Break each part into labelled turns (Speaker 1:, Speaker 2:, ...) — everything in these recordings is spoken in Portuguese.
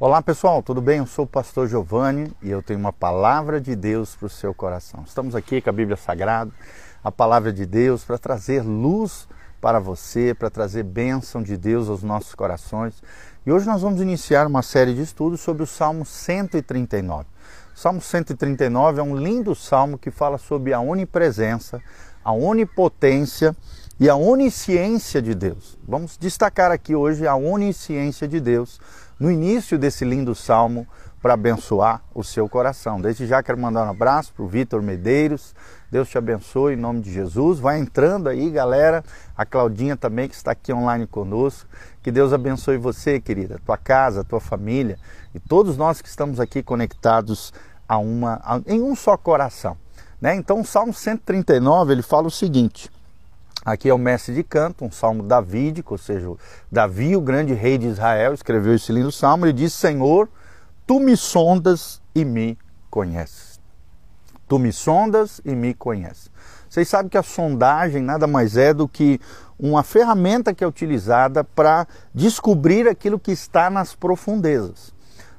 Speaker 1: Olá pessoal, tudo bem? Eu sou o pastor Giovanni e eu tenho uma palavra de Deus para o seu coração. Estamos aqui com a Bíblia Sagrada, a palavra de Deus para trazer luz para você, para trazer bênção de Deus aos nossos corações. E hoje nós vamos iniciar uma série de estudos sobre o Salmo 139. O Salmo 139 é um lindo salmo que fala sobre a onipresença, a onipotência e a onisciência de Deus. Vamos destacar aqui hoje a onisciência de Deus no início desse lindo salmo para abençoar o seu coração. Desde já quero mandar um abraço para o Vitor Medeiros. Deus te abençoe em nome de Jesus. Vai entrando aí, galera. A Claudinha também que está aqui online conosco. Que Deus abençoe você, querida, tua casa, tua família e todos nós que estamos aqui conectados a uma a, em um só coração. Né? Então, o Salmo 139 ele fala o seguinte: Aqui é o mestre de canto, um salmo davídico, ou seja, Davi, o grande rei de Israel, escreveu esse lindo salmo. Ele diz: Senhor, tu me sondas e me conheces. Tu me sondas e me conheces. Vocês sabem que a sondagem nada mais é do que uma ferramenta que é utilizada para descobrir aquilo que está nas profundezas.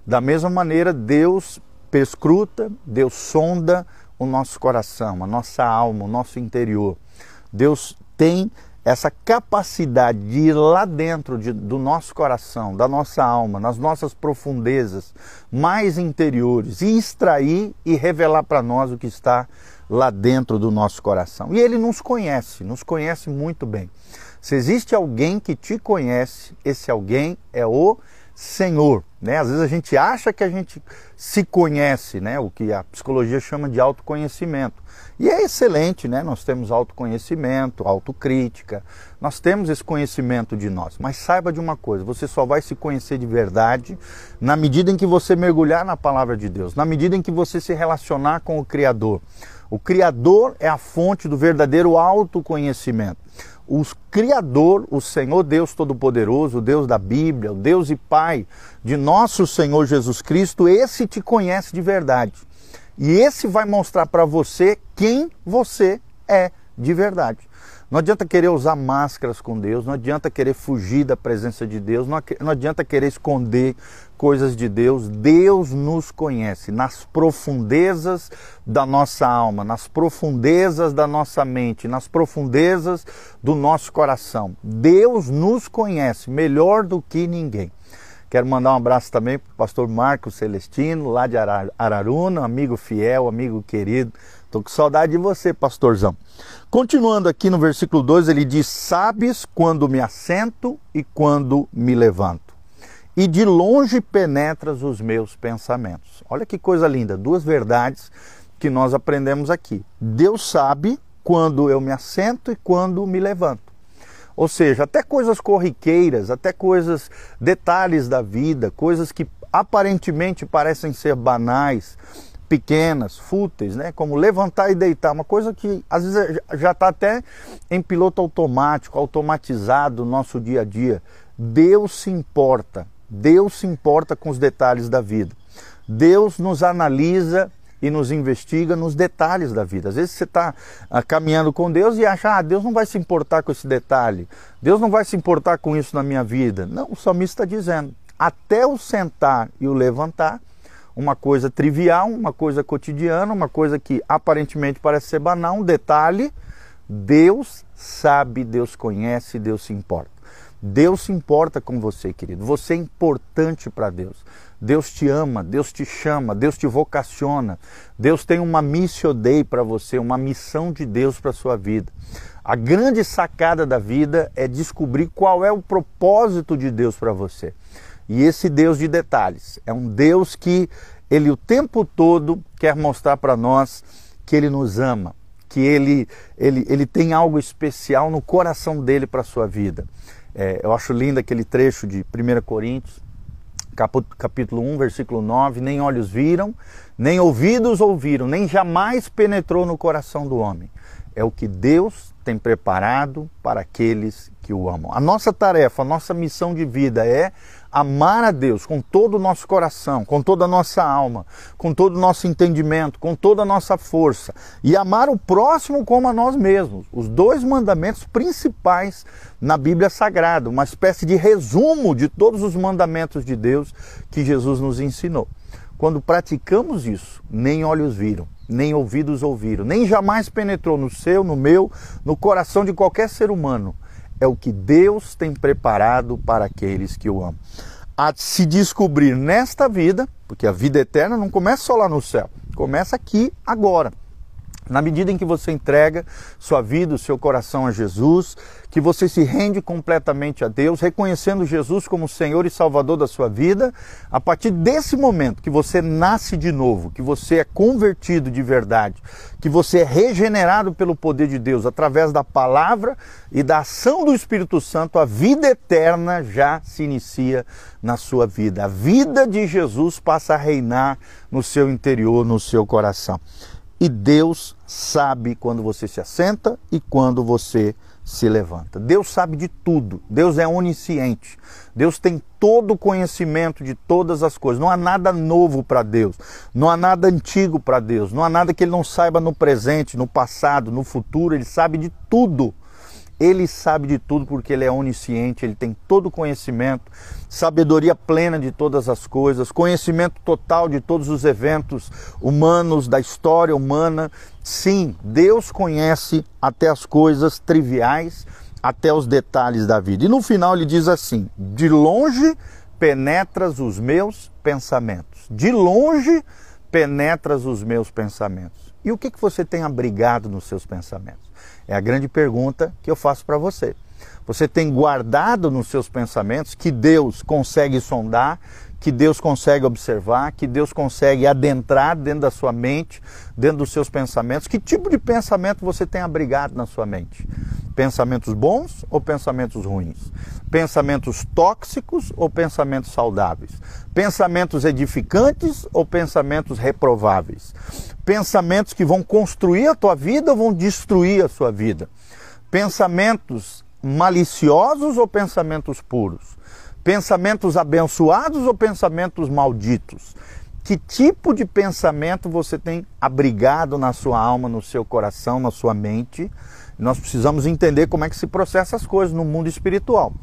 Speaker 1: Da mesma maneira, Deus perscruta, Deus sonda o nosso coração, a nossa alma, o nosso interior. Deus tem essa capacidade de ir lá dentro de, do nosso coração, da nossa alma, nas nossas profundezas mais interiores e extrair e revelar para nós o que está lá dentro do nosso coração. E ele nos conhece, nos conhece muito bem. Se existe alguém que te conhece, esse alguém é o Senhor. Né? Às vezes a gente acha que a gente se conhece, né? o que a psicologia chama de autoconhecimento. E é excelente, né? nós temos autoconhecimento, autocrítica, nós temos esse conhecimento de nós. Mas saiba de uma coisa: você só vai se conhecer de verdade na medida em que você mergulhar na palavra de Deus, na medida em que você se relacionar com o Criador. O Criador é a fonte do verdadeiro autoconhecimento o Criador, o Senhor Deus Todo-Poderoso, o Deus da Bíblia, o Deus e Pai de nosso Senhor Jesus Cristo, esse te conhece de verdade. E esse vai mostrar para você quem você é de verdade. Não adianta querer usar máscaras com Deus, não adianta querer fugir da presença de Deus, não, adianta querer esconder coisas de Deus. Deus nos conhece nas profundezas da nossa alma, nas profundezas da nossa mente, nas profundezas do nosso coração. Deus nos conhece melhor do que ninguém. Quero mandar um abraço também para o pastor Marcos Celestino, lá de Araruna, amigo fiel, amigo querido. Estou com saudade de você, pastorzão. Continuando aqui no versículo 2, ele diz: Sabes quando me assento e quando me levanto, e de longe penetras os meus pensamentos. Olha que coisa linda, duas verdades que nós aprendemos aqui. Deus sabe quando eu me assento e quando me levanto. Ou seja, até coisas corriqueiras, até coisas, detalhes da vida, coisas que aparentemente parecem ser banais, pequenas, fúteis, né? como levantar e deitar, uma coisa que às vezes já está até em piloto automático, automatizado no nosso dia a dia. Deus se importa, Deus se importa com os detalhes da vida. Deus nos analisa e nos investiga nos detalhes da vida. Às vezes você está ah, caminhando com Deus e acha, ah, Deus não vai se importar com esse detalhe, Deus não vai se importar com isso na minha vida. Não, o salmista está dizendo, até o sentar e o levantar, uma coisa trivial, uma coisa cotidiana, uma coisa que aparentemente parece ser banal, um detalhe, Deus sabe, Deus conhece, Deus se importa. Deus se importa com você, querido. Você é importante para Deus. Deus te ama, Deus te chama, Deus te vocaciona. Deus tem uma missio dei para você, uma missão de Deus para sua vida. A grande sacada da vida é descobrir qual é o propósito de Deus para você. E esse Deus de detalhes é um Deus que ele o tempo todo quer mostrar para nós que ele nos ama, que ele, ele, ele tem algo especial no coração dele para sua vida. É, eu acho lindo aquele trecho de 1 Coríntios, capítulo 1, versículo 9: Nem olhos viram, nem ouvidos ouviram, nem jamais penetrou no coração do homem. É o que Deus tem preparado para aqueles que o amam. A nossa tarefa, a nossa missão de vida é amar a Deus com todo o nosso coração, com toda a nossa alma, com todo o nosso entendimento, com toda a nossa força e amar o próximo como a nós mesmos. Os dois mandamentos principais na Bíblia Sagrada, uma espécie de resumo de todos os mandamentos de Deus que Jesus nos ensinou. Quando praticamos isso, nem olhos viram, nem ouvidos ouviram, nem jamais penetrou no seu, no meu, no coração de qualquer ser humano é o que Deus tem preparado para aqueles que o amam. A se descobrir nesta vida, porque a vida eterna não começa só lá no céu, começa aqui, agora. Na medida em que você entrega sua vida, o seu coração a Jesus, que você se rende completamente a Deus, reconhecendo Jesus como Senhor e Salvador da sua vida, a partir desse momento que você nasce de novo, que você é convertido de verdade, que você é regenerado pelo poder de Deus através da palavra e da ação do Espírito Santo, a vida eterna já se inicia na sua vida. A vida de Jesus passa a reinar no seu interior, no seu coração. E Deus sabe quando você se assenta e quando você se levanta. Deus sabe de tudo. Deus é onisciente. Deus tem todo o conhecimento de todas as coisas. Não há nada novo para Deus. Não há nada antigo para Deus. Não há nada que ele não saiba no presente, no passado, no futuro. Ele sabe de tudo. Ele sabe de tudo porque ele é onisciente, ele tem todo o conhecimento, sabedoria plena de todas as coisas, conhecimento total de todos os eventos humanos, da história humana. Sim, Deus conhece até as coisas triviais, até os detalhes da vida. E no final ele diz assim: De longe penetras os meus pensamentos. De longe penetras os meus pensamentos. E o que, que você tem abrigado nos seus pensamentos? É a grande pergunta que eu faço para você. Você tem guardado nos seus pensamentos que Deus consegue sondar, que Deus consegue observar, que Deus consegue adentrar dentro da sua mente, dentro dos seus pensamentos? Que tipo de pensamento você tem abrigado na sua mente? Pensamentos bons ou pensamentos ruins? Pensamentos tóxicos ou pensamentos saudáveis? Pensamentos edificantes ou pensamentos reprováveis? Pensamentos que vão construir a tua vida ou vão destruir a sua vida? Pensamentos maliciosos ou pensamentos puros? Pensamentos abençoados ou pensamentos malditos? Que tipo de pensamento você tem abrigado na sua alma, no seu coração, na sua mente? Nós precisamos entender como é que se processa as coisas no mundo espiritual.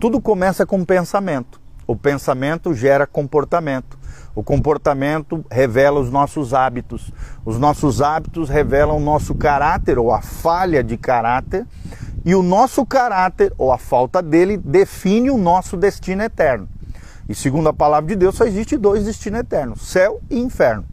Speaker 1: Tudo começa com pensamento. O pensamento gera comportamento. O comportamento revela os nossos hábitos. Os nossos hábitos revelam o nosso caráter ou a falha de caráter. E o nosso caráter ou a falta dele define o nosso destino eterno. E segundo a palavra de Deus, só existe dois destinos eternos: céu e inferno.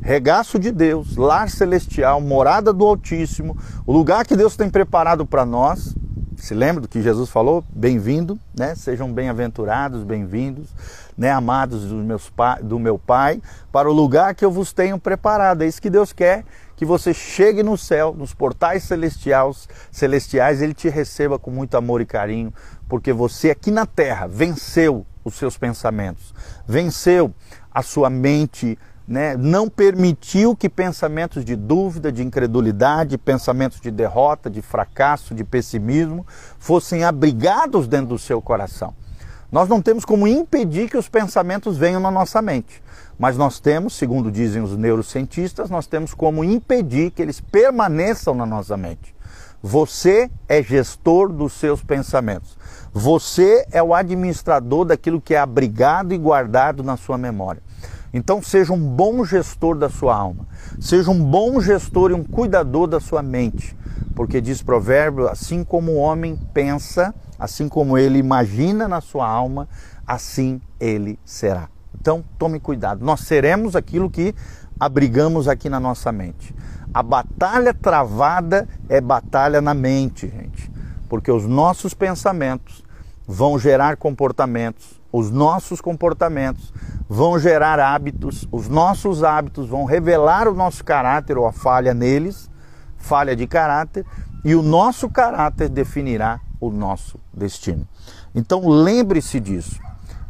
Speaker 1: Regaço de Deus, lar celestial, morada do Altíssimo, o lugar que Deus tem preparado para nós, se lembra do que Jesus falou? Bem-vindo, né? Sejam bem-aventurados, bem-vindos, né? Amados do, meus do meu Pai, para o lugar que eu vos tenho preparado. É isso que Deus quer, que você chegue no céu, nos portais celestiais, celestiais, Ele te receba com muito amor e carinho, porque você aqui na terra venceu os seus pensamentos, venceu a sua mente né, não permitiu que pensamentos de dúvida, de incredulidade, pensamentos de derrota, de fracasso, de pessimismo fossem abrigados dentro do seu coração. Nós não temos como impedir que os pensamentos venham na nossa mente, mas nós temos, segundo dizem os neurocientistas, nós temos como impedir que eles permaneçam na nossa mente. Você é gestor dos seus pensamentos. Você é o administrador daquilo que é abrigado e guardado na sua memória. Então seja um bom gestor da sua alma, seja um bom gestor e um cuidador da sua mente, porque diz provérbio, assim como o homem pensa, assim como ele imagina na sua alma, assim ele será. Então tome cuidado, nós seremos aquilo que abrigamos aqui na nossa mente. A batalha travada é batalha na mente, gente, porque os nossos pensamentos vão gerar comportamentos, os nossos comportamentos vão gerar hábitos, os nossos hábitos vão revelar o nosso caráter ou a falha neles, falha de caráter, e o nosso caráter definirá o nosso destino. Então lembre-se disso.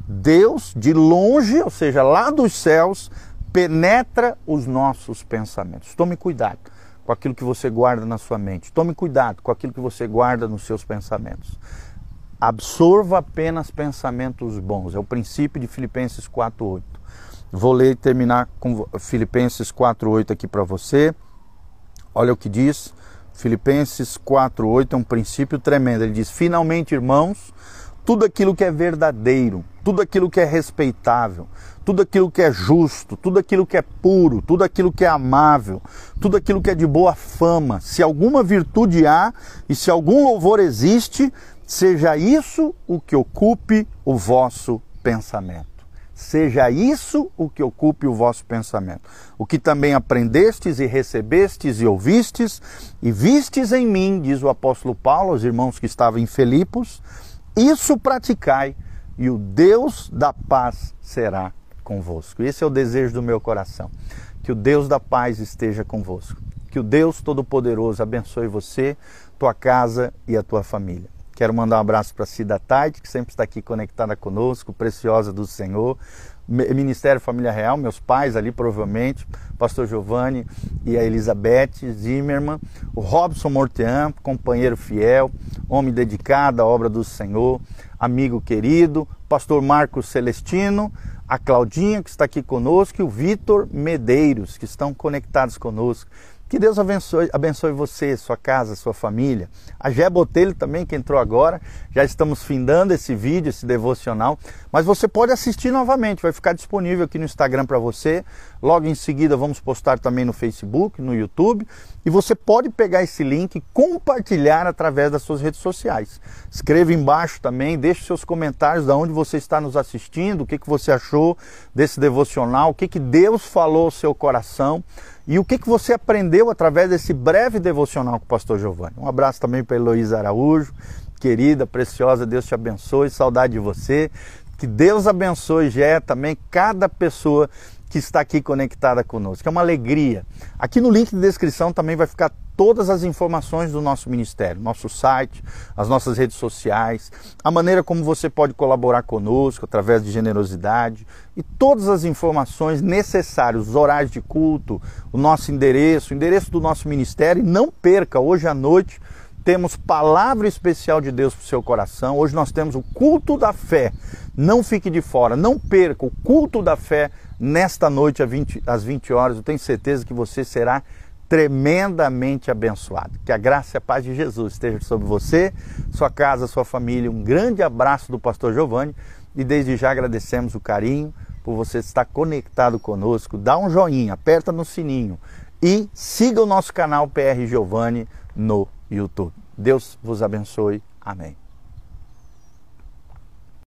Speaker 1: Deus, de longe, ou seja, lá dos céus, penetra os nossos pensamentos. Tome cuidado com aquilo que você guarda na sua mente. Tome cuidado com aquilo que você guarda nos seus pensamentos. absorva apenas pensamentos bons. É o princípio de Filipenses 4:8. Vou ler e terminar com Filipenses 4:8 aqui para você. Olha o que diz. Filipenses 4:8 é um princípio tremendo. Ele diz: "Finalmente, irmãos, tudo aquilo que é verdadeiro, tudo aquilo que é respeitável, tudo aquilo que é justo, tudo aquilo que é puro, tudo aquilo que é amável, tudo aquilo que é de boa fama, se alguma virtude há e se algum louvor existe, seja isso o que ocupe o vosso pensamento. Seja isso o que ocupe o vosso pensamento. O que também aprendestes e recebestes e ouvistes e vistes em mim, diz o apóstolo Paulo aos irmãos que estavam em Filipos, isso praticai e o Deus da paz será convosco. Esse é o desejo do meu coração. Que o Deus da paz esteja convosco. Que o Deus Todo-Poderoso abençoe você, tua casa e a tua família. Quero mandar um abraço para Cida Tade, que sempre está aqui conectada conosco, preciosa do Senhor. Ministério Família Real, meus pais ali provavelmente, Pastor Giovanni e a Elizabeth Zimmermann, o Robson Mortean, companheiro fiel, homem dedicado à obra do Senhor, amigo querido, Pastor Marcos Celestino, a Claudinha que está aqui conosco e o Vitor Medeiros que estão conectados conosco. Que Deus abençoe, abençoe você, sua casa, sua família. A Gé Botelho também, que entrou agora. Já estamos findando esse vídeo, esse devocional. Mas você pode assistir novamente, vai ficar disponível aqui no Instagram para você. Logo em seguida vamos postar também no Facebook, no YouTube. E você pode pegar esse link e compartilhar através das suas redes sociais. Escreva embaixo também, deixe seus comentários de onde você está nos assistindo, o que, que você achou desse devocional, o que, que Deus falou ao seu coração. E o que, que você aprendeu através desse breve devocional com o pastor Giovanni? Um abraço também para Heloísa Araújo, querida, preciosa, Deus te abençoe, saudade de você. Que Deus abençoe, Gé, também cada pessoa que está aqui conectada conosco. É uma alegria. Aqui no link de descrição também vai ficar todas as informações do nosso ministério, nosso site, as nossas redes sociais, a maneira como você pode colaborar conosco através de generosidade e todas as informações necessárias, os horários de culto, o nosso endereço, o endereço do nosso ministério. E não perca, hoje à noite temos palavra especial de Deus para o seu coração. Hoje nós temos o culto da fé. Não fique de fora, não perca o culto da fé nesta noite às 20, às 20 horas. Eu tenho certeza que você será tremendamente abençoado. Que a graça e a paz de Jesus esteja sobre você, sua casa, sua família. Um grande abraço do pastor Giovanni e desde já agradecemos o carinho por você estar conectado conosco. Dá um joinha, aperta no sininho e siga o nosso canal PR Giovanni no YouTube. Deus vos abençoe. Amém.